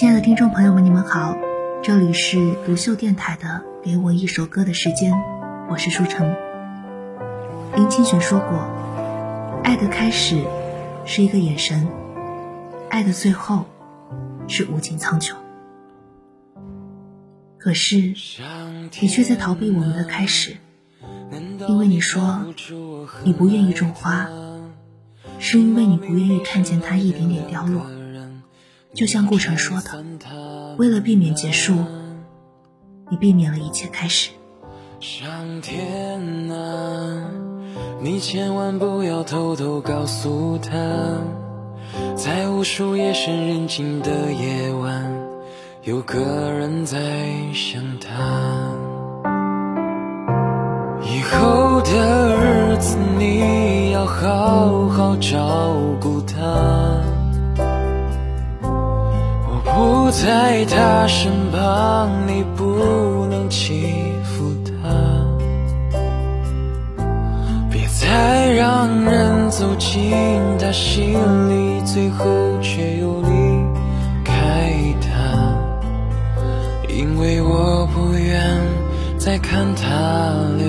亲爱的听众朋友们，你们好，这里是独秀电台的《给我一首歌的时间》，我是舒城。林清玄说过：“爱的开始是一个眼神，爱的最后是无尽苍穹。”可是，你却在逃避我们的开始，因为你说你不愿意种花，是因为你不愿意看见它一点点凋落。就像顾城说的，为了避免结束，你避免了一切开始。上天啊，你千万不要偷偷告诉他，在无数夜深人静的夜晚，有个人在想他。以后的日子，你要好好照顾他。不在他身旁，你不能欺负他。别再让人走进他心里，最后却又离开他。因为我不愿再看他流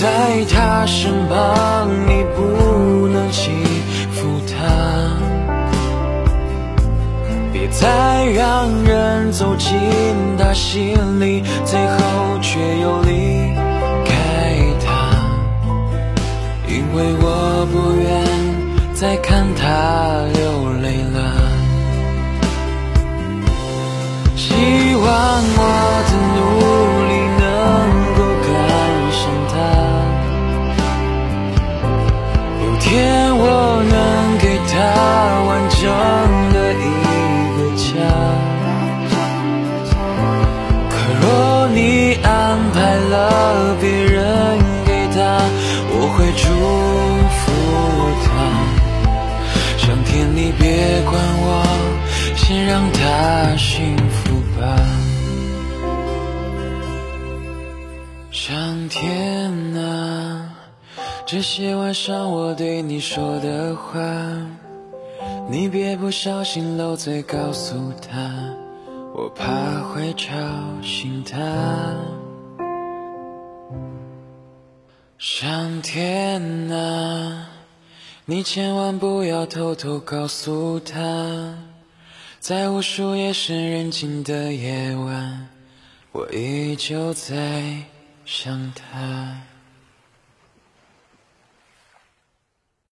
在他身旁，你不能欺负他。别再让人走进他心里，最后却又离开他。因为我不愿再看他流泪了。希望管我，先让他幸福吧。上天啊，这些晚上我对你说的话，你别不小心漏嘴告诉他，我怕会吵醒他。上天啊，你千万不要偷偷告诉他。在无数夜深人静的夜晚，我依旧在想他。